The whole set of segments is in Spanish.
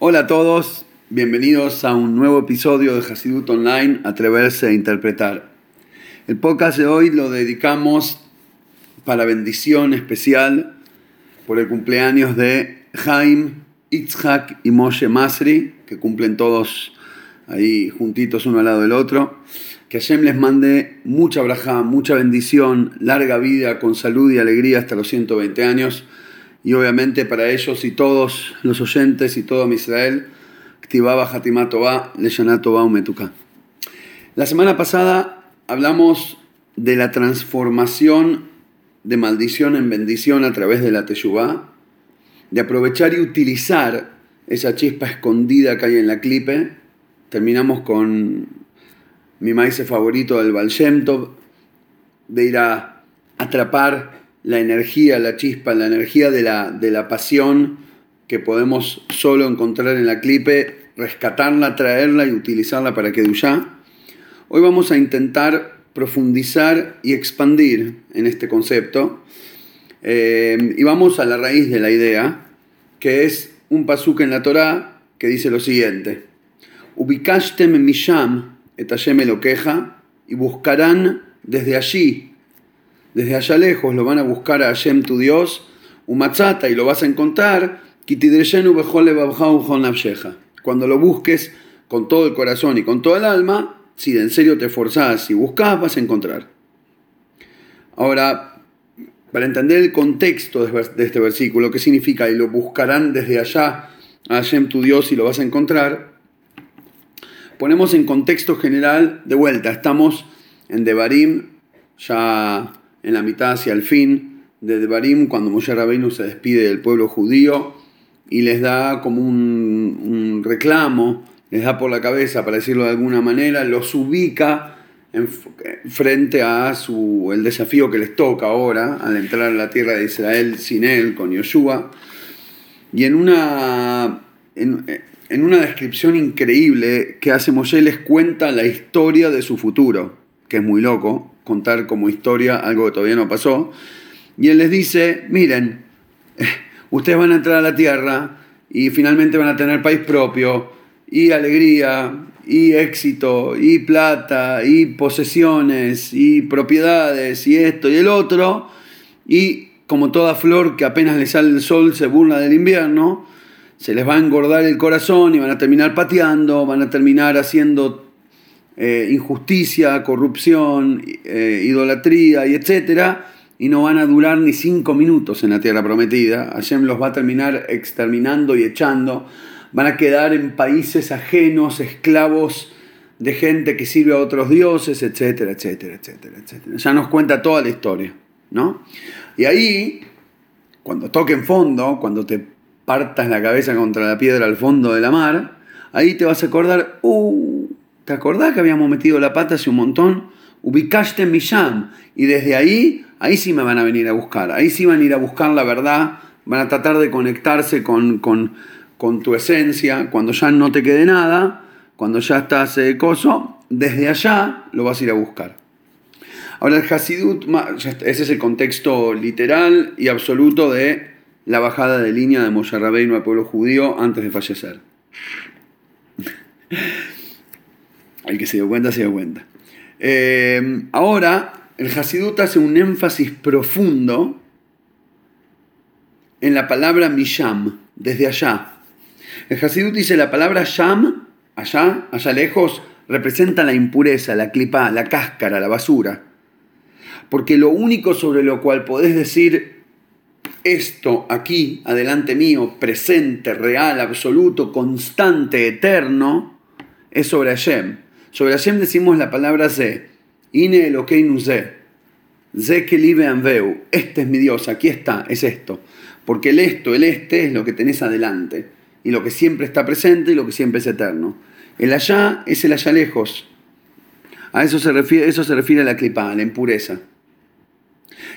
Hola a todos, bienvenidos a un nuevo episodio de Hasidut Online, Atreverse a Interpretar. El podcast de hoy lo dedicamos para bendición especial por el cumpleaños de Jaime, Itzhak y Moshe Masri, que cumplen todos ahí juntitos uno al lado del otro. Que Hashem les mande mucha braja, mucha bendición, larga vida con salud y alegría hasta los 120 años y obviamente para ellos y todos los oyentes y todo Israel. La semana pasada hablamos de la transformación de maldición en bendición a través de la Teshuvah, de aprovechar y utilizar esa chispa escondida que hay en la clipe. Terminamos con mi maíz favorito del Baal de ir a atrapar la energía, la chispa, la energía de la, de la pasión que podemos solo encontrar en la clipe, rescatarla, traerla y utilizarla para que duya. Hoy vamos a intentar profundizar y expandir en este concepto. Eh, y vamos a la raíz de la idea, que es un pasuk en la Torá que dice lo siguiente: Ubikashtem misham et lo queja y buscarán desde allí desde allá lejos lo van a buscar a Hashem tu Dios, Umatzata, y lo vas a encontrar, cuando lo busques con todo el corazón y con todo el alma, si en serio te esforzás y buscas, vas a encontrar. Ahora, para entender el contexto de este versículo, qué significa, y lo buscarán desde allá a Hashem tu Dios y lo vas a encontrar, ponemos en contexto general, de vuelta, estamos en Devarim, ya en la mitad hacia el fin de Devarim, cuando Moshe Rabbeinu se despide del pueblo judío y les da como un, reclamo, les da por la cabeza, para decirlo de alguna manera, los ubica en, frente a su, el desafío que les toca ahora al entrar a la tierra de Israel sin él, con Yoshua. Y en una, en una descripción increíble que hace Moshe les cuenta la historia de su futuro, que es muy loco, contar como historia algo que todavía no pasó. Y él les dice, miren, ustedes van a entrar a la tierra y finalmente van a tener país propio y alegría y éxito y plata y posesiones y propiedades y esto y el otro. Y como toda flor que apenas le sale el sol se burla del invierno, se les va a engordar el corazón y van a terminar pateando, van a terminar haciendo eh, injusticia, corrupción, eh, idolatría y etcétera, y no van a durar ni cinco minutos en la tierra prometida. Hashem los va a terminar exterminando y echando. Van a quedar en países ajenos, esclavos de gente que sirve a otros dioses, etcétera, etcétera, etcétera, etcétera. Ya nos cuenta toda la historia, ¿no? Y ahí, cuando toquen fondo, cuando te partas la cabeza contra la piedra al fondo de la mar, ahí te vas a acordar, uh, ¿Te acordás que habíamos metido la pata hace un montón? Ubicaste Misham. Y desde ahí, ahí sí me van a venir a buscar. Ahí sí van a ir a buscar la verdad. Van a tratar de conectarse con, tu esencia. Cuando ya no te quede nada, cuando ya estás eh, coso, desde allá lo vas a ir a buscar. Ahora el Hasidut, ese es el contexto literal y absoluto de la bajada de línea de Moshe Rabbeinu al pueblo judío antes de fallecer. El que se dio cuenta, se dio cuenta. Eh, ahora, el Hasidut hace un énfasis profundo en la palabra Misham, desde allá. El Hasidut dice la palabra Sham, allá, allá lejos, representa la impureza, la clipa, la cáscara, la basura. Porque lo único sobre lo cual podés decir esto aquí, adelante mío, presente, real, absoluto, constante, eterno, es sobre Hashem. Sobre Hashem decimos la palabra Ze. Ine Elokeinu Ze. Ze que anveu. Este es mi Dios, aquí está, es esto. Porque el esto, el este es lo que tenés adelante. Y lo que siempre está presente y lo que siempre es eterno. El allá es el allá lejos. A eso se refiere, eso se refiere a la clipa, la impureza.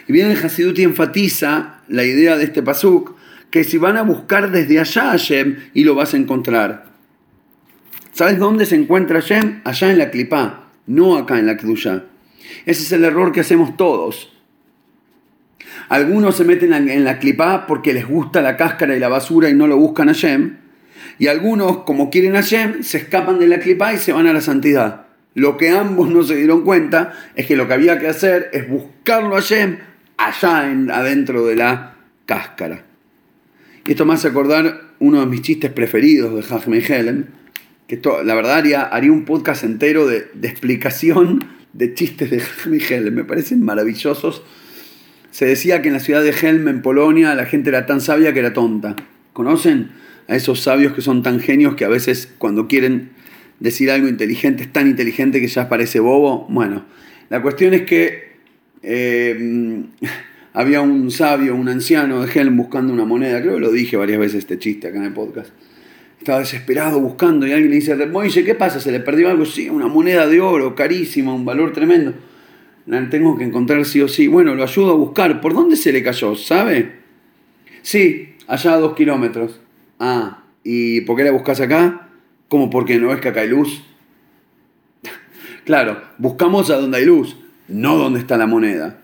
Y bien el Hasidut enfatiza la idea de este pasuk, que si van a buscar desde allá a Hashem y lo vas a encontrar. ¿Sabes dónde se encuentra Hashem? Allá en la clipá, no acá en la Kdusha. Ese es el error que hacemos todos. Algunos se meten en la clipá porque les gusta la cáscara y la basura y no lo buscan a Hashem. Y algunos, como quieren a Hashem, se escapan de la clipa y se van a la santidad. Lo que ambos no se dieron cuenta es que lo que había que hacer es buscarlo a Hashem allá en, adentro de la cáscara. Y esto me hace acordar uno de mis chistes preferidos de Jaime Helen, que la verdad haría, haría, un podcast entero de, explicación de chistes de Jaime Helen, me parecen maravillosos. Se decía que en la ciudad de Helm, en Polonia, la gente era tan sabia que era tonta. ¿Conocen a esos sabios que son tan genios que a veces cuando quieren decir algo inteligente es tan inteligente que ya parece bobo? Bueno, la cuestión es que eh, había un sabio, un anciano de Helm buscando una moneda, creo que lo dije varias veces este chiste acá en el podcast. Estaba desesperado buscando y alguien le dice, Moise, ¿qué pasa? ¿Se le perdió algo? Sí, una moneda de oro, carísima, un valor tremendo. La tengo que encontrar sí o sí. Bueno, lo ayudo a buscar. ¿Por dónde se le cayó? ¿Sabe? Sí, allá a dos kilómetros. Ah, ¿y por qué la buscas acá? ¿Cómo porque no es que acá hay luz? claro, buscamos a donde hay luz, no donde está la moneda.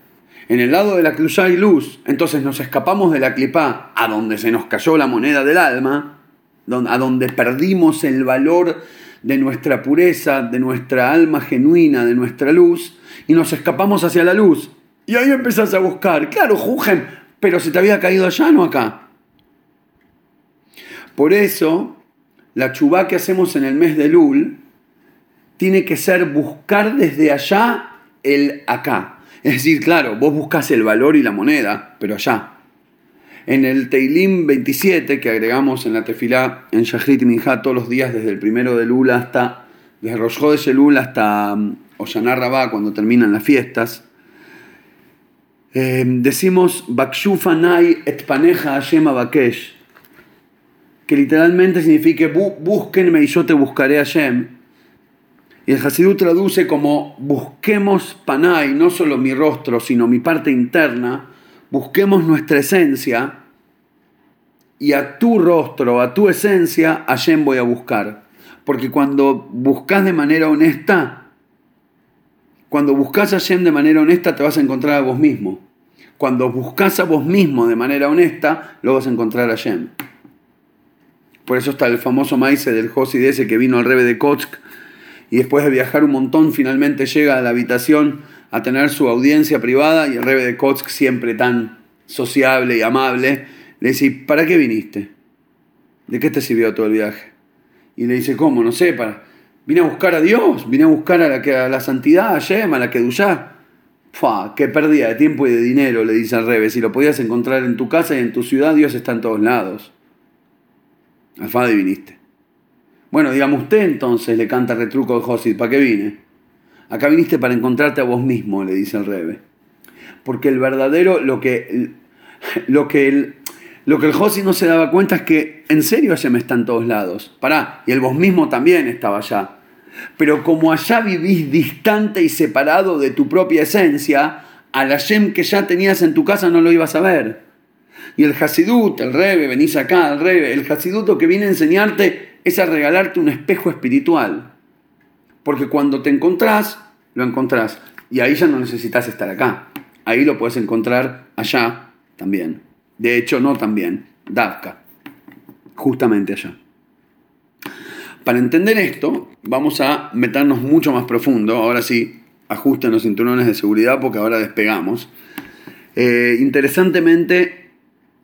En el lado de la cruz hay luz, entonces nos escapamos de la clipa a donde se nos cayó la moneda del alma, a donde perdimos el valor de nuestra pureza, de nuestra alma genuina, de nuestra luz, y nos escapamos hacia la luz. Y ahí empezás a buscar, claro, Jugen, pero se te había caído allá, no acá. Por eso, la chubá que hacemos en el mes de Lul tiene que ser buscar desde allá el acá. Es decir, claro, vos buscas el valor y la moneda, pero allá. En el Teilim 27, que agregamos en la tefilá en Shahrit y todos los días, desde el primero de Lula hasta, desde Rosh de Lula hasta um, Oshaná Rabá, cuando terminan las fiestas, eh, decimos Bakshufa Nai et Paneja Hashem Bakesh, que literalmente significa búsquenme y yo te buscaré Hashem. Y el Hasidú traduce como busquemos panay, no solo mi rostro, sino mi parte interna, busquemos nuestra esencia y a tu rostro, a tu esencia, Hashem voy a buscar. Porque cuando buscas de manera honesta, cuando buscas a Hashem de manera honesta, te vas a encontrar a vos mismo. Cuando buscas a vos mismo de manera honesta, lo vas a encontrar a Hashem. Por eso está el famoso maíz del Josi ese que vino al rebe de Kochk y después de viajar un montón finalmente llega a la habitación a tener su audiencia privada y el rebe de Kotsk, siempre tan sociable y amable, le dice, ¿para qué viniste? ¿De qué te sirvió todo el viaje? Y le dice, ¿cómo? No sé, para... Vine a buscar a Dios, vine a buscar a la, a la santidad, a Shem, a la Kedushá. Fua, qué pérdida de tiempo y de dinero, le dice al rebe. Si lo podías encontrar en tu casa y en tu ciudad, Dios está en todos lados. Al Fadi viniste. Bueno, digamos usted entonces, le canta retruco de Josid, ¿para qué vine? Acá viniste para encontrarte a vos mismo, le dice el Rebe. Porque el verdadero, lo que, lo que el, lo que el Josid no se daba cuenta es que en serio me está en todos lados. Pará, y el vos mismo también estaba allá. Pero como allá vivís distante y separado de tu propia esencia, al Hashem que ya tenías en tu casa no lo ibas a ver. Y el Hasidut, el Rebe, venís acá, el Rebe, el Hasidut que viene a enseñarte es a regalarte un espejo espiritual. Porque cuando te encontrás, lo encontrás. Y ahí ya no necesitas estar acá. Ahí lo puedes encontrar allá también. De hecho, no también. Davka. Justamente allá. Para entender esto, vamos a meternos mucho más profundo. Ahora sí, ajusten los cinturones de seguridad porque ahora despegamos. Eh, interesantemente,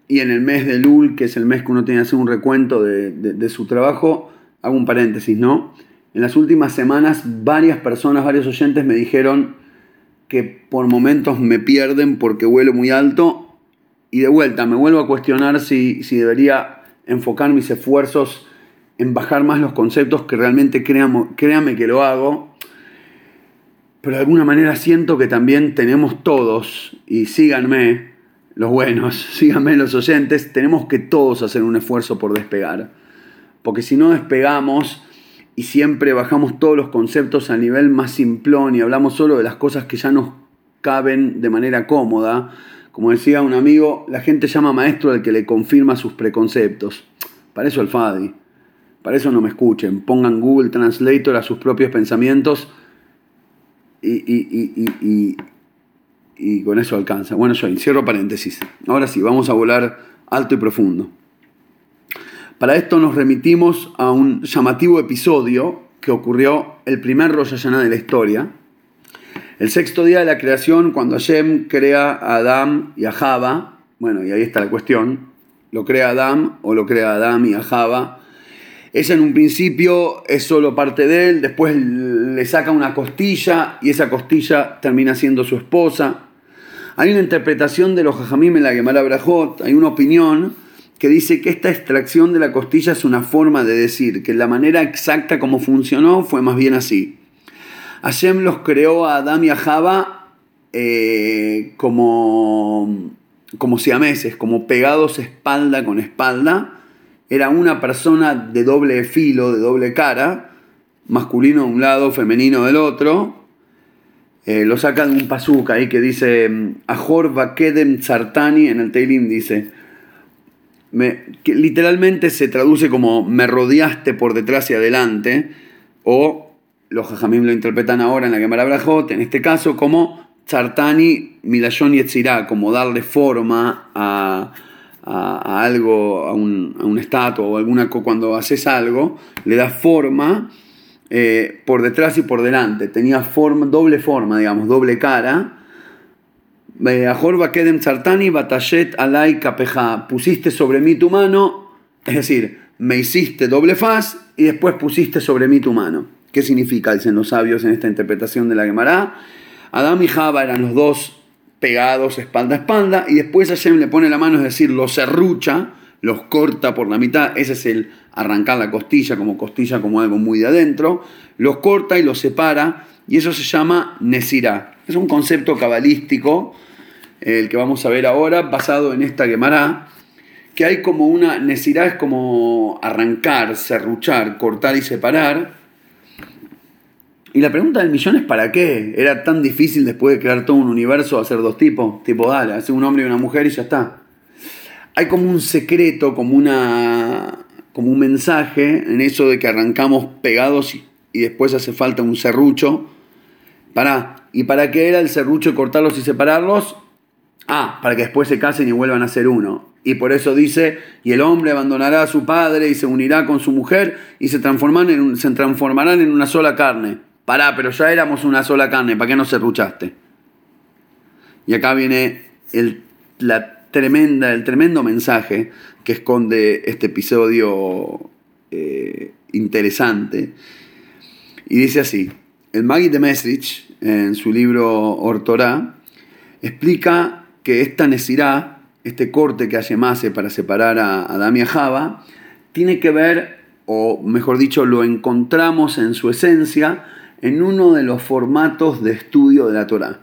y en el mes de Lul, que es el mes que uno tiene que hacer un recuento de, su trabajo, hago un paréntesis, ¿no? En las últimas semanas varias personas, varios oyentes me dijeron que por momentos me pierden porque vuelo muy alto y de vuelta me vuelvo a cuestionar si, si debería enfocar mis esfuerzos en bajar más los conceptos que realmente créame que lo hago. Pero de alguna manera siento que también tenemos todos, y síganme, los buenos, síganme los oyentes, tenemos que todos hacer un esfuerzo por despegar. Porque si no despegamos y siempre bajamos todos los conceptos a nivel más simplón y hablamos solo de las cosas que ya nos caben de manera cómoda, como decía un amigo, la gente llama maestro al que le confirma sus preconceptos. Para eso el FADI. Para eso no me escuchen. Pongan Google Translator a sus propios pensamientos y, y y con eso alcanza. Bueno, yo cierro paréntesis. Ahora sí, vamos a volar alto y profundo. Para esto nos remitimos a un llamativo episodio que ocurrió el primer Rosh de la historia. El sexto día de la creación, cuando Hashem crea a Adán y a Java, bueno, y ahí está la cuestión, lo crea Adán o lo crea Adán y a Java. Esa en un principio es solo parte de él, después le saca una costilla y esa costilla termina siendo su esposa. Hay una interpretación de los Jajamim en la Gemara Brajot, hay una opinión que dice que esta extracción de la costilla es una forma de decir que la manera exacta como funcionó fue más bien así. Hashem los creó a Adam y a Java eh, como, como siameses, como pegados espalda con espalda. Era una persona de doble filo, de doble cara, masculino de un lado, femenino del otro. Eh, lo saca de un pasuca ahí que dice Ahor Vakedem Tzartani, en el Teilim dice que literalmente se traduce como me rodeaste por detrás y adelante, o los jajamim lo interpretan ahora en la Gemara Brajot, en este caso como Chartani Milayon Yetzirá, como darle forma a, algo, a un, a un estatua o alguna cuando haces algo, le das forma eh, por detrás y por delante. Tenía forma, doble forma, digamos, doble cara alay Pusiste sobre mí tu mano, es decir, me hiciste doble faz y después pusiste sobre mí tu mano. ¿Qué significa? Dicen los sabios en esta interpretación de la Gemara. Adán y Java eran los dos pegados espalda a espalda y después Hashem le pone la mano, es decir, los serrucha, los corta por la mitad. Ese es el arrancar la costilla como costilla, como algo muy de adentro. Los corta y los separa y eso se llama Nesirá. Es un concepto cabalístico el que vamos a ver ahora, basado en esta Gemara, que hay como una necesidad, es como arrancar, serruchar, cortar y separar. Y la pregunta del millón es ¿para qué? Era tan difícil después de crear todo un universo hacer dos tipos, tipo dale, hacer un hombre y una mujer y ya está. Hay como un secreto, como una como un mensaje en eso de que arrancamos pegados y, después hace falta un serrucho. Para, ¿y para qué era el serrucho cortarlos y separarlos? Ah, para que después se casen y vuelvan a ser uno. Y por eso dice, y el hombre abandonará a su padre y se unirá con su mujer y se transformarán en, se transformarán en una sola carne. Pará, pero ya éramos una sola carne, ¿para qué no se ruchaste? Y acá viene el, la tremenda, el tremendo mensaje que esconde este episodio eh, interesante. Y dice así, el Maggie de Mesrich, en su libro Ortorá, explica que esta necirá, este corte que hace Mase para separar a Adán y a Java, tiene que ver, o mejor dicho, lo encontramos en su esencia en uno de los formatos de estudio de la Torá.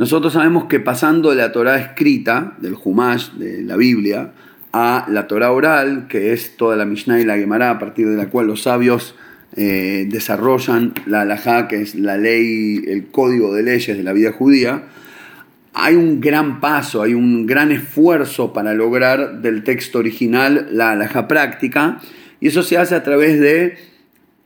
Nosotros sabemos que pasando de la Torá escrita, del Humash, de la Biblia, a la Torá oral, que es toda la Mishnah y la Gemara, a partir de la cual los sabios eh, desarrollan la halajá, que es la ley, el código de leyes de la vida judía, hay un gran paso, hay un gran esfuerzo para lograr del texto original la alhaja práctica, y eso se hace a través de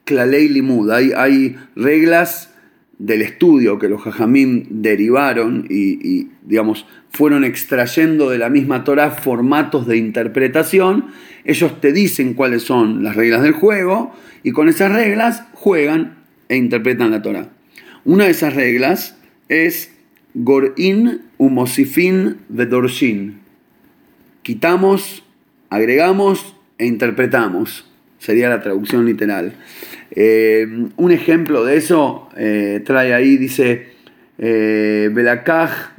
Klalei Limud. Hay, reglas del estudio que los jajamim derivaron y, digamos, fueron extrayendo de la misma Torah formatos de interpretación. Ellos te dicen cuáles son las reglas del juego y con esas reglas juegan e interpretan la Torah. Una de esas reglas es Gorin umosifin vedorshin. Quitamos, agregamos e interpretamos. Sería la traducción literal. Eh, un ejemplo de eso eh, trae ahí, dice, eh, Belakaj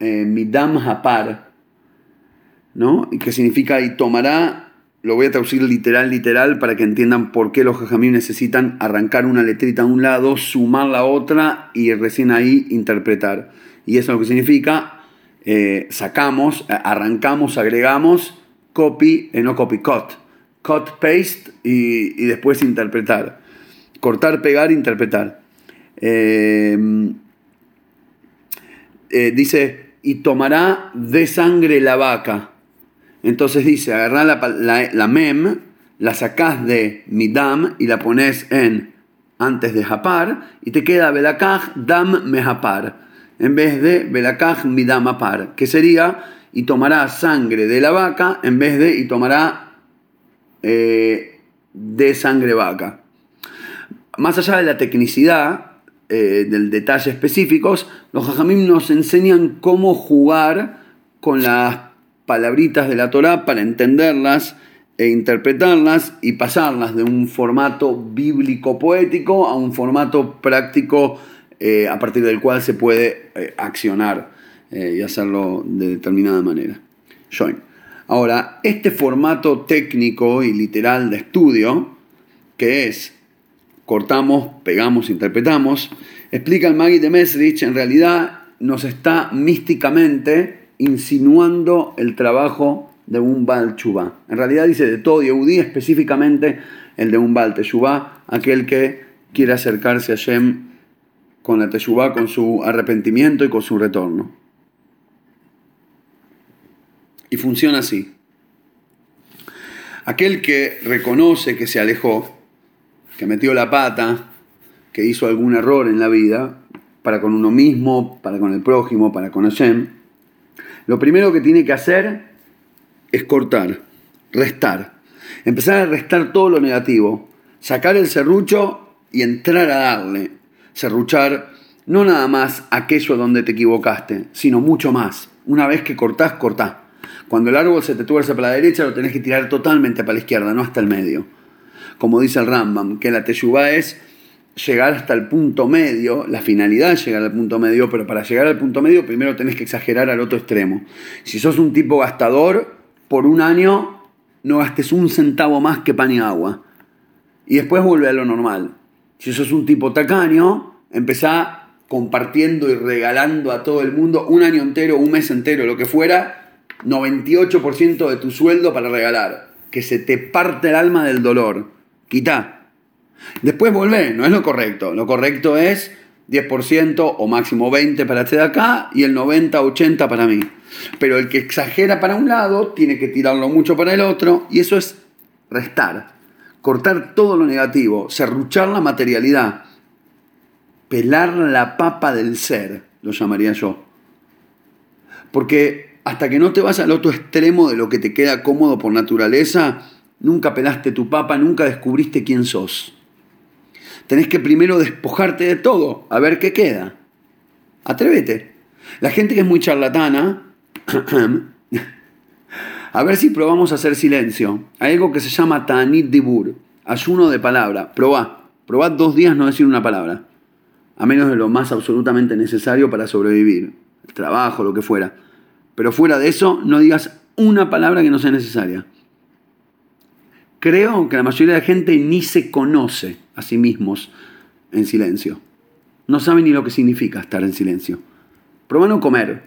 midam hapar, ¿no? Que significa y tomará lo voy a traducir literal, literal, para que entiendan por qué los jajamim necesitan arrancar una letrita a un lado, sumar la otra y recién ahí interpretar. Y eso es lo que significa, eh, sacamos, arrancamos, agregamos, copy, eh, no copy, cut. Cut, paste y, después interpretar. Cortar, pegar, interpretar. Eh, dice, y tomará de sangre la vaca entonces dice, agarrá la, mem, la sacás de midam y la pones en antes de japar y te queda belakaj dam mehapar en vez de belakaj midam apar, que sería y tomará sangre de la vaca en vez de y tomará eh, de sangre vaca. Más allá de la tecnicidad, eh, del detalle específicos, los jajamim nos enseñan cómo jugar con las palabritas de la Torah para entenderlas e interpretarlas y pasarlas de un formato bíblico poético a un formato práctico eh, a partir del cual se puede eh, accionar y hacerlo de determinada manera. Join. Ahora, este formato técnico y literal de estudio, que es cortamos, pegamos, interpretamos, explica el Magui de Mesrich, en realidad nos está místicamente insinuando el trabajo de un Baal Chubá. En realidad dice de todo Yehudí, específicamente el de un Baal Teshuvá, aquel que quiere acercarse a Shem con la Teshuvá, con su arrepentimiento y con su retorno. Y funciona así. Aquel que reconoce que se alejó, que metió la pata, que hizo algún error en la vida, para con uno mismo, para con el prójimo, para con Hashem, lo primero que tiene que hacer es cortar, restar. Empezar a restar todo lo negativo, sacar el serrucho y entrar a darle. Serruchar no nada más aquello donde te equivocaste, sino mucho más. Una vez que cortás, cortá. Cuando el árbol se te tuerce para la derecha, lo tenés que tirar totalmente para la izquierda, no hasta el medio como dice el Rambam, que la teshuvah es llegar hasta el punto medio, la finalidad es llegar al punto medio, pero para llegar al punto medio primero tenés que exagerar al otro extremo. Si sos un tipo gastador, por un año no gastes un centavo más que pan y agua. Y después vuelve a lo normal. Si sos un tipo tacaño, empezá compartiendo y regalando a todo el mundo un año entero, un mes entero, lo que fuera, 98% de tu sueldo para regalar. Que se te parte el alma del dolor quita. Después volvé, no es lo correcto. Lo correcto es 10% o máximo 20% para este de acá y el 90-80% para mí. Pero el que exagera para un lado tiene que tirarlo mucho para el otro y eso es restar, cortar todo lo negativo, serruchar la materialidad, pelar la papa del ser, lo llamaría yo. Porque hasta que no te vas al otro extremo de lo que te queda cómodo por naturaleza, nunca pelaste tu papa, nunca descubriste quién sos. Tenés que primero despojarte de todo, a ver qué queda. Atrévete. La gente que es muy charlatana, a ver si probamos a hacer silencio. Hay algo que se llama Tanit Dibur, ayuno de palabra. Probá. Probá dos días no decir una palabra. A menos de lo más absolutamente necesario para sobrevivir. El trabajo, lo que fuera. Pero fuera de eso, no digas una palabra que no sea necesaria. Creo que la mayoría de la gente ni se conoce a sí mismos en silencio. No sabe ni lo que significa estar en silencio. Prueba no comer.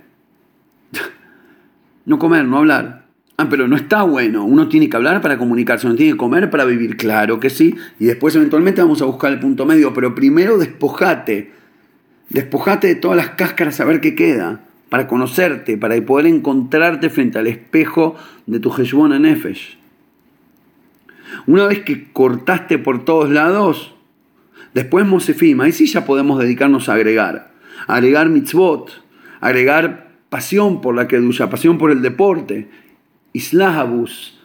no comer, no hablar. Ah, pero no está bueno. Uno tiene que hablar para comunicarse, uno tiene que comer para vivir, claro que sí. Y después eventualmente vamos a buscar el punto medio. Pero primero despojate. Despojate de todas las cáscaras a ver qué queda. Para conocerte, para poder encontrarte frente al espejo de tu en Nefesh. Una vez que cortaste por todos lados, después Mosefim, ahí sí ya podemos dedicarnos a agregar. Agregar mitzvot, agregar pasión por la kedusha, pasión por el deporte, islahabus,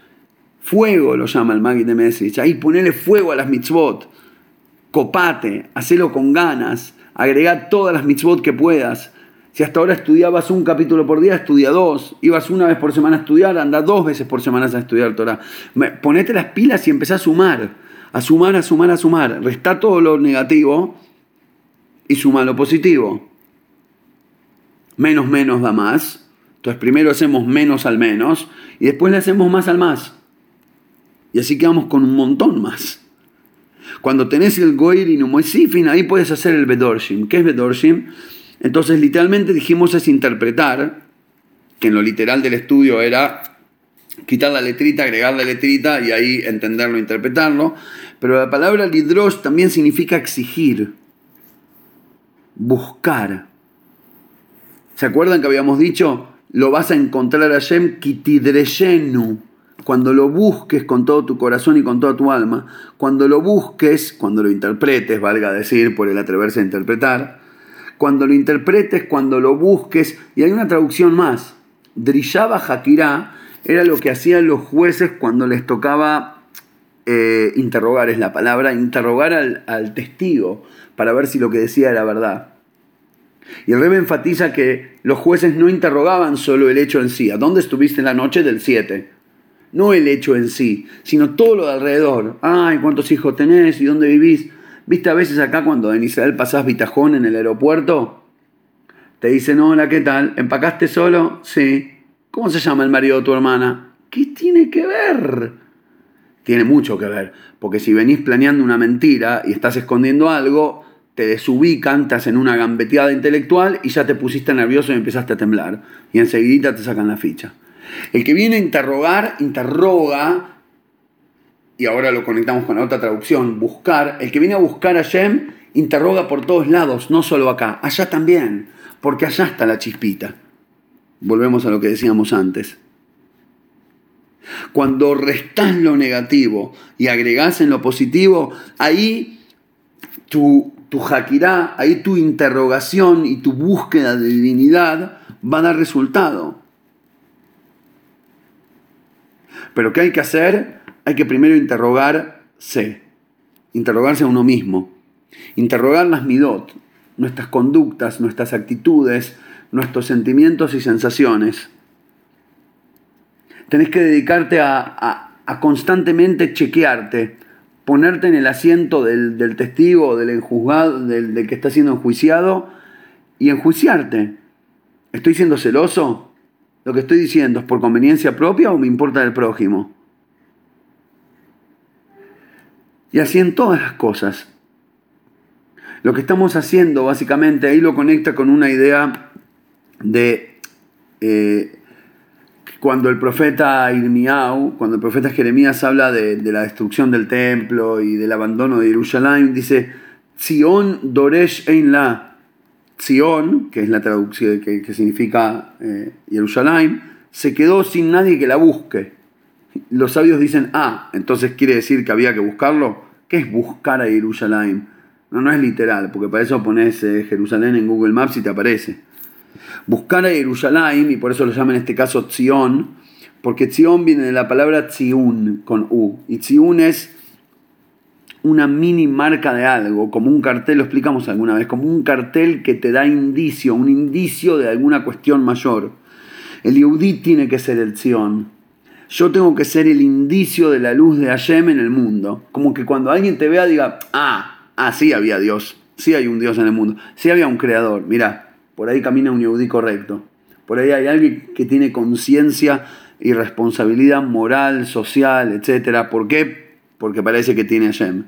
fuego lo llama el Magui de Mesich. Ahí ponele fuego a las mitzvot, copate, hacelo con ganas, agregar todas las mitzvot que puedas. Si hasta ahora estudiabas un capítulo por día, estudia dos. Ibas una vez por semana a estudiar, anda dos veces por semana a estudiar Torah. Ponete las pilas y empezá a sumar. A sumar, a sumar, a sumar. Resta todo lo negativo y suma lo positivo. Menos menos da más. Entonces primero hacemos menos al menos y después le hacemos más al más. Y así quedamos con un montón más. Cuando tenés el Goir y ahí puedes hacer el Bedorshim. ¿Qué es Bedorshim? Entonces, literalmente dijimos es interpretar, que en lo literal del estudio era quitar la letrita, agregar la letrita y ahí entenderlo, interpretarlo. Pero la palabra lidrosh también significa exigir, buscar. ¿Se acuerdan que habíamos dicho? Lo vas a encontrar a Shem kitidreyenu. Cuando lo busques con todo tu corazón y con toda tu alma, cuando lo busques, cuando lo interpretes, valga decir, por el atreverse a interpretar, cuando lo interpretes, cuando lo busques. Y hay una traducción más. Drishaba Hakira era lo que hacían los jueces cuando les tocaba eh, interrogar es la palabra, interrogar al, al, testigo para ver si lo que decía era verdad. Y el rey enfatiza que los jueces no interrogaban solo el hecho en sí, ¿a dónde estuviste en la noche del 7? No el hecho en sí, sino todo lo de alrededor. Ay, ¿cuántos hijos tenés y dónde vivís? ¿Viste a veces acá cuando en Israel pasás bitajón en el aeropuerto? Te dicen, hola, ¿qué tal? ¿Empacaste solo? Sí. ¿Cómo se llama el marido de tu hermana? ¿Qué tiene que ver? Tiene mucho que ver, porque si venís planeando una mentira y estás escondiendo algo, te desubican, te hacen una gambeteada intelectual y ya te pusiste nervioso y empezaste a temblar. Y enseguida te sacan la ficha. El que viene a interrogar, interroga, y ahora lo conectamos con la otra traducción, buscar. El que viene a buscar a Shem, interroga por todos lados, no solo acá, allá también, porque allá está la chispita. Volvemos a lo que decíamos antes. Cuando restás lo negativo y agregás en lo positivo, ahí tu, tu ahí tu interrogación y tu búsqueda de divinidad va a dar resultado. Pero ¿qué hay que hacer? Hay que primero interrogarse, interrogarse a uno mismo, interrogar las midot, nuestras conductas, nuestras actitudes, nuestros sentimientos y sensaciones. Tenés que dedicarte a, constantemente chequearte, ponerte en el asiento del, testigo, del enjuzgado, del, del que está siendo enjuiciado y enjuiciarte. ¿Estoy siendo celoso? ¿Lo que estoy diciendo es por conveniencia propia o me importa el prójimo? Y así en todas las cosas. Lo que estamos haciendo, básicamente, ahí lo conecta con una idea de eh, cuando el profeta Irmiau, cuando el profeta Jeremías habla de, la destrucción del templo y del abandono de Jerusalén, dice, Sion Doresh Ein La, Sion, que es la traducción que, significa eh, Jerusalén, se quedó sin nadie que la busque. Los sabios dicen, ah, entonces quiere decir que había que buscarlo. ¿Qué es buscar a Jerusalén? No, no es literal, porque para eso pones eh, Jerusalén en Google Maps y te aparece. Buscar a Jerusalén, y por eso lo llaman en este caso Tzion, porque Tzion viene de la palabra Tziun con U, y Tziun es una mini marca de algo, como un cartel, lo explicamos alguna vez, como un cartel que te da indicio, un indicio de alguna cuestión mayor. El Yehudí tiene que ser el Zion. Yo tengo que ser el indicio de la luz de Hashem en el mundo. Como que cuando alguien te vea diga, ah, ah, sí había Dios, sí hay un Dios en el mundo, sí había un creador, mira, por ahí camina un Yehudí correcto. Por ahí hay alguien que tiene conciencia y responsabilidad moral, social, etc. ¿Por qué? porque parece que tiene Hashem.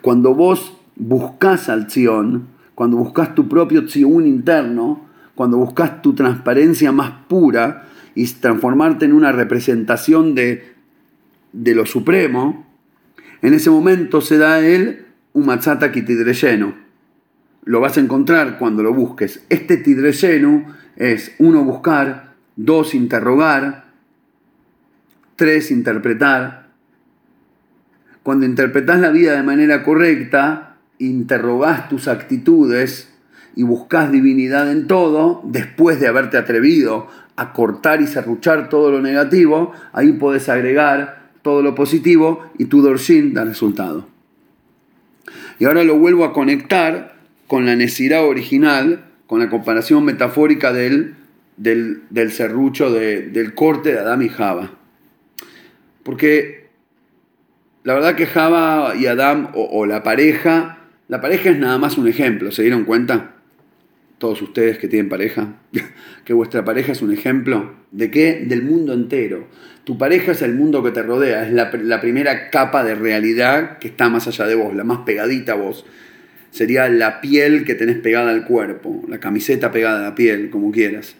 Cuando vos buscas al Zion, cuando buscas tu propio Tzion interno, cuando buscas tu transparencia más pura y transformarte en una representación de, de lo supremo, en ese momento se da el Umatzata Kitidreyeno. Lo vas a encontrar cuando lo busques. Este Tidreyenu es uno buscar, dos interrogar, tres interpretar, cuando interpretás la vida de manera correcta, interrogás tus actitudes y buscas divinidad en todo, después de haberte atrevido a cortar y serruchar todo lo negativo, ahí podés agregar todo lo positivo y tu dorshin da resultado. Y ahora lo vuelvo a conectar con la necesidad original, con la comparación metafórica del, del, serrucho, del corte de Adán y Java. Porque la verdad que Java y Adam o, la pareja, la pareja es nada más un ejemplo, ¿se dieron cuenta? Todos ustedes que tienen pareja, que vuestra pareja es un ejemplo. ¿De qué? Del mundo entero. Tu pareja es el mundo que te rodea, es la, primera capa de realidad que está más allá de vos, la más pegadita a vos. Sería la piel que tenés pegada al cuerpo, la camiseta pegada a la piel, como quieras.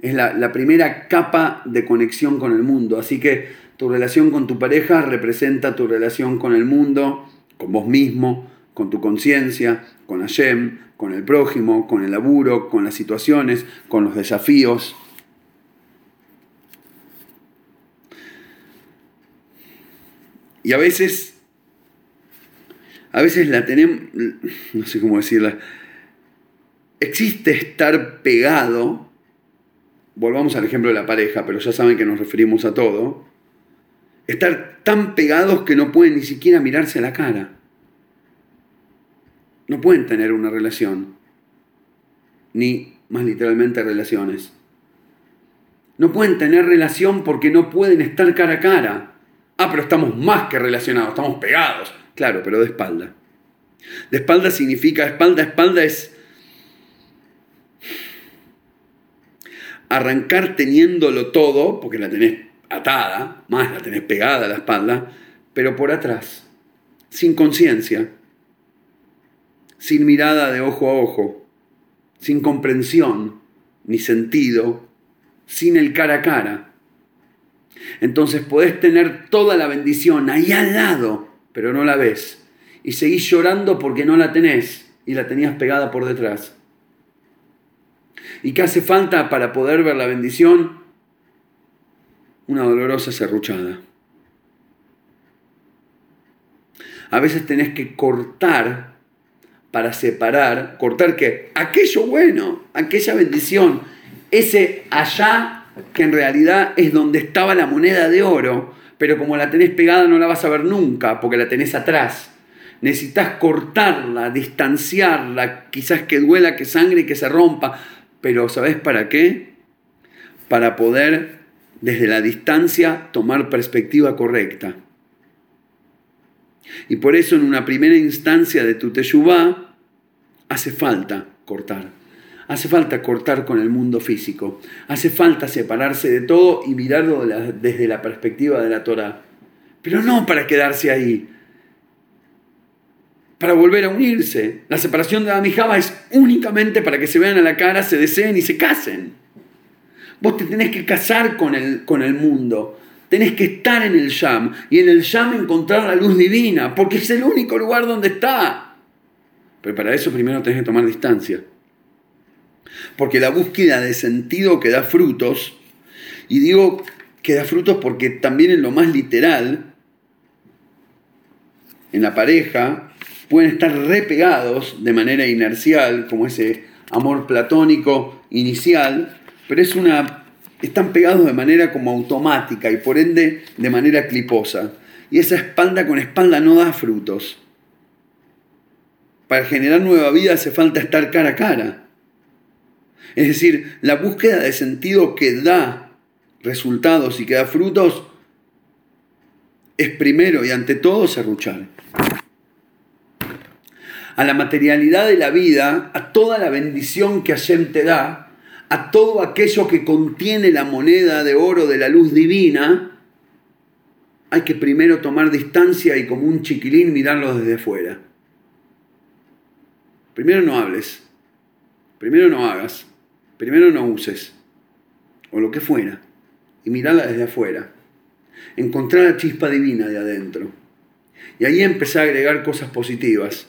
Es la, la primera capa de conexión con el mundo. Así que tu relación con tu pareja representa tu relación con el mundo, con vos mismo, con tu conciencia, con Hashem, con el prójimo, con el laburo, con las situaciones, con los desafíos. Y a veces, a veces la tenemos, no sé cómo decirla, existe estar pegado, volvamos al ejemplo de la pareja, pero ya saben que nos referimos a todo, estar tan pegados que no pueden ni siquiera mirarse a la cara. No pueden tener una relación, ni más literalmente relaciones. No pueden tener relación porque no pueden estar cara a cara. Ah, pero estamos más que relacionados, estamos pegados. Claro, pero de espalda. De espalda significa, espalda, espalda es arrancar teniéndolo todo, porque la tenés atada, más la tenés pegada a la espalda, pero por atrás, sin conciencia, sin mirada de ojo a ojo, sin comprensión ni sentido, sin el cara a cara. Entonces podés tener toda la bendición ahí al lado, pero no la ves. Y seguís llorando porque no la tenés y la tenías pegada por detrás. ¿Y qué hace falta para poder ver la bendición? Una dolorosa serruchada. A veces tenés que cortar para separar, cortar que aquello bueno, aquella bendición, ese allá que en realidad es donde estaba la moneda de oro, pero como la tenés pegada no la vas a ver nunca porque la tenés atrás. Necesitas cortarla, distanciarla, quizás que duela, que sangre y que se rompa, pero ¿sabes para qué? Para poder desde la distancia tomar perspectiva correcta. Y por eso en una primera instancia de tu teshuvá hace falta cortar. Hace falta cortar con el mundo físico. Hace falta separarse de todo y mirarlo desde la perspectiva de la Torah. Pero no para quedarse ahí. Para volver a unirse. La separación de Java es únicamente para que se vean a la cara, se deseen y se casen. Vos te tenés que casar con el, con el mundo. Tenés que estar en el Yam y en el Yam encontrar la luz divina, porque es el único lugar donde está. Pero para eso primero tenés que tomar distancia. Porque la búsqueda de sentido que da frutos, y digo que da frutos porque también en lo más literal, en la pareja, pueden estar repegados de manera inercial, como ese amor platónico inicial, pero es una, están pegados de manera como automática y por ende de manera cliposa. Y esa espalda con espalda no da frutos. Para generar nueva vida hace falta estar cara a cara. Es decir, la búsqueda de sentido que da resultados y que da frutos es primero y ante todo serruchar. A la materialidad de la vida, a toda la bendición que Hashem te da, a todo aquello que contiene la moneda de oro de la luz divina, hay que primero tomar distancia y como un chiquilín mirarlo desde fuera. Primero no hables, primero no hagas, Primero no uses, o lo que fuera, y mirarla desde afuera. Encontrar la chispa divina de adentro. Y ahí empezar a agregar cosas positivas.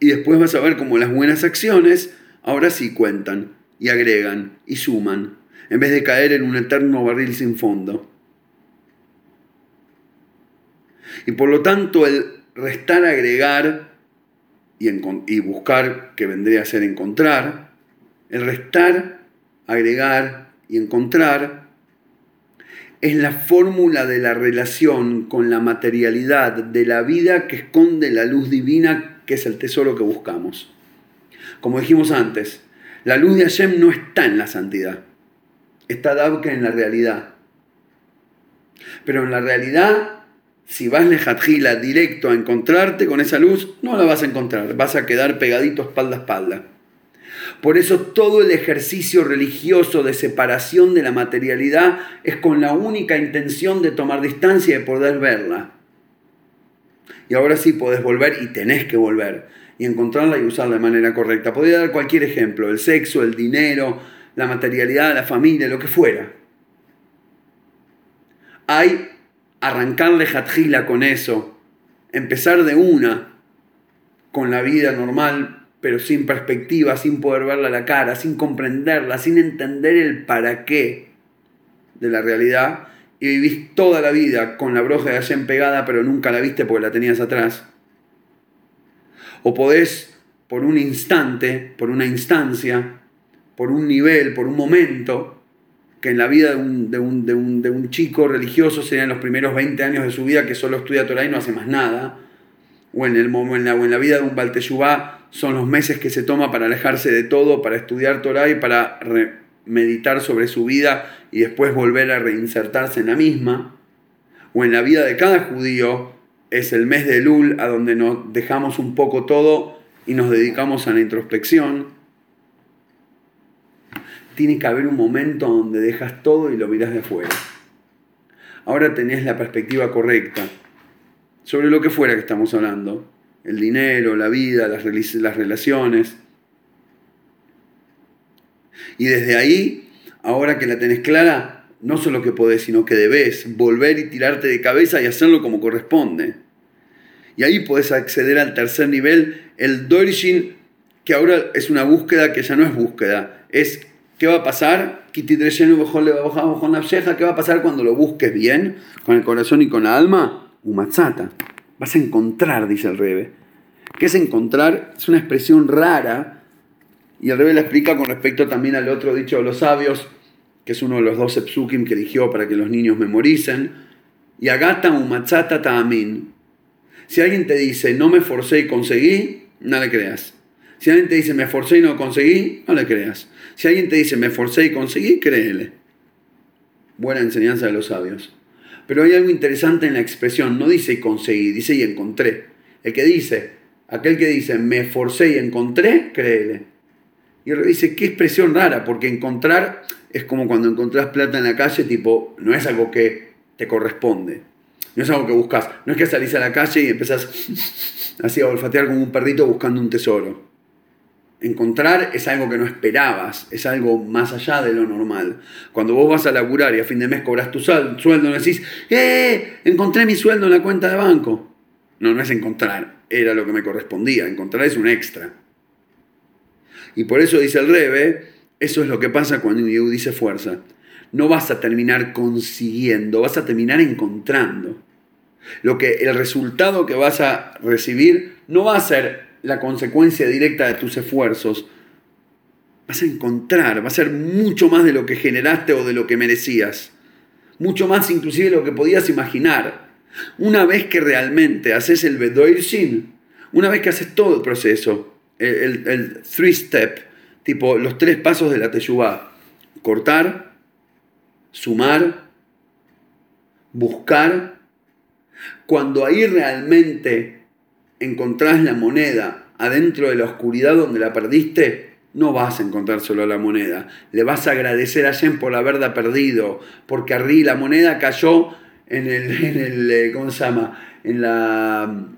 Y después vas a ver cómo las buenas acciones ahora sí cuentan, y agregan, y suman, en vez de caer en un eterno barril sin fondo. Y por lo tanto el restar, agregar y, y buscar, que vendría a ser encontrar, el restar, agregar y encontrar es la fórmula de la relación con la materialidad de la vida que esconde la luz divina que es el tesoro que buscamos. Como dijimos antes, la luz de Hashem no está en la santidad, está que en la realidad. Pero en la realidad, si vas lejatjila directo a encontrarte con esa luz, no la vas a encontrar, vas a quedar pegadito espalda a espalda. Por eso todo el ejercicio religioso de separación de la materialidad es con la única intención de tomar distancia y de poder verla. Y ahora sí podés volver y tenés que volver y encontrarla y usarla de manera correcta. Podría dar cualquier ejemplo, el sexo, el dinero, la materialidad, la familia, lo que fuera. Hay arrancarle jatjila con eso, empezar de una con la vida normal pero sin perspectiva, sin poder verla a la cara, sin comprenderla, sin entender el para qué de la realidad, y vivís toda la vida con la broja de Hashem pegada, pero nunca la viste porque la tenías atrás. O podés, por un instante, por una instancia, por un nivel, por un momento, que en la vida de un, de un, de un, de un chico religioso serían los primeros 20 años de su vida que solo estudia Torah y no hace más nada. O en, el, en, la, o en la vida de un Balteyubá son los meses que se toma para alejarse de todo, para estudiar Torah y para meditar sobre su vida y después volver a reinsertarse en la misma. O en la vida de cada judío es el mes de Lul, a donde nos dejamos un poco todo y nos dedicamos a la introspección. Tiene que haber un momento donde dejas todo y lo miras de afuera. Ahora tenés la perspectiva correcta sobre lo que fuera que estamos hablando. El dinero, la vida, las, las relaciones. Y desde ahí, ahora que la tenés clara, no solo que podés, sino que debes volver y tirarte de cabeza y hacerlo como corresponde. Y ahí puedes acceder al tercer nivel, el Dorishin, que ahora es una búsqueda que ya no es búsqueda, es ¿qué va a pasar? ¿Qué va a pasar cuando lo busques bien, con el corazón y con la alma? Umatzata. Vas a encontrar, dice el Rebe. ¿Qué es encontrar? Es una expresión rara, y el Rebe la explica con respecto también al otro dicho de los sabios, que es uno de los dos psukim que eligió para que los niños memoricen. Y agata umatzata ta'amin. Si alguien te dice, no me forcé y conseguí, no le creas. Si alguien te dice, me forcé y no conseguí, no le creas. Si alguien te dice, me forcé y conseguí, créele. Buena enseñanza de los sabios. Pero hay algo interesante en la expresión. No dice y conseguí, dice y encontré. El que dice, aquel que dice, me forcé y encontré, créele. Y dice, qué expresión rara, porque encontrar es como cuando encontrás plata en la calle, tipo, no es algo que te corresponde. No es algo que buscas. No es que salís a la calle y empezás así a olfatear como un perrito buscando un tesoro. Encontrar es algo que no esperabas, es algo más allá de lo normal. Cuando vos vas a laburar y a fin de mes cobras tu sueldo, no decís, ¡eh! Encontré mi sueldo en la cuenta de banco. No, no es encontrar, era lo que me correspondía. Encontrar es un extra. Y por eso dice el Rebe, eso es lo que pasa cuando un dice fuerza no vas a terminar consiguiendo, vas a terminar encontrando. Lo que el resultado que vas a recibir no va a ser la consecuencia directa de tus esfuerzos. Vas a encontrar, va a ser mucho más de lo que generaste o de lo que merecías. Mucho más inclusive de lo que podías imaginar. Una vez que realmente haces el Bedoir Shin, una vez que haces todo el proceso, el, el, three step, tipo los tres pasos de la Teshuvah, cortar, sumar, buscar, cuando ahí realmente encontrás la moneda adentro de la oscuridad donde la perdiste, no vas a encontrar solo la moneda. Le vas a agradecer a Jen por haberla perdido, porque arriba la moneda cayó en el, en el, eh, ¿cómo se llama? En la,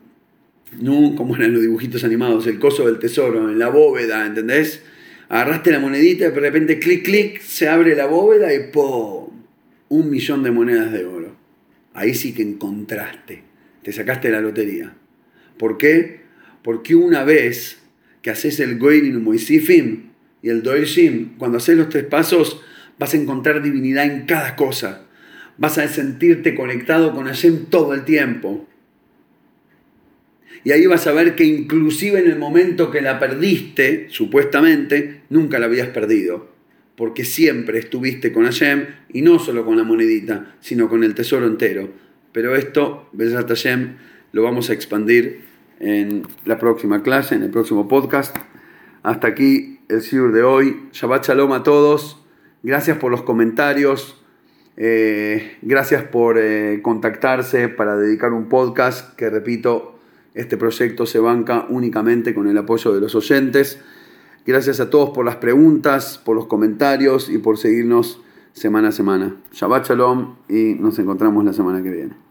no, como eran los dibujitos animados, el coso del tesoro, en la bóveda, ¿entendés? Agarraste la monedita y de repente clic, clic, se abre la bóveda y ¡pum! Un millón de monedas de oro. Ahí sí que encontraste, te sacaste la lotería. ¿Por qué? Porque una vez que haces el Goirin Moisifim y el Doishim, cuando haces los tres pasos, vas a encontrar divinidad en cada cosa. Vas a sentirte conectado con Hashem todo el tiempo. Y ahí vas a ver que inclusive en el momento que la perdiste, supuestamente, nunca la habías perdido. Porque siempre estuviste con Hashem y no solo con la monedita, sino con el tesoro entero. Pero esto, Besat Hashem, lo vamos a expandir en la próxima clase, en el próximo podcast. Hasta aquí el Sir de hoy. Shabbat Shalom a todos. Gracias por los comentarios. Eh, gracias por eh, contactarse para dedicar un podcast que, repito, este proyecto se banca únicamente con el apoyo de los oyentes. Gracias a todos por las preguntas, por los comentarios y por seguirnos semana a semana. Shabbat Shalom y nos encontramos la semana que viene.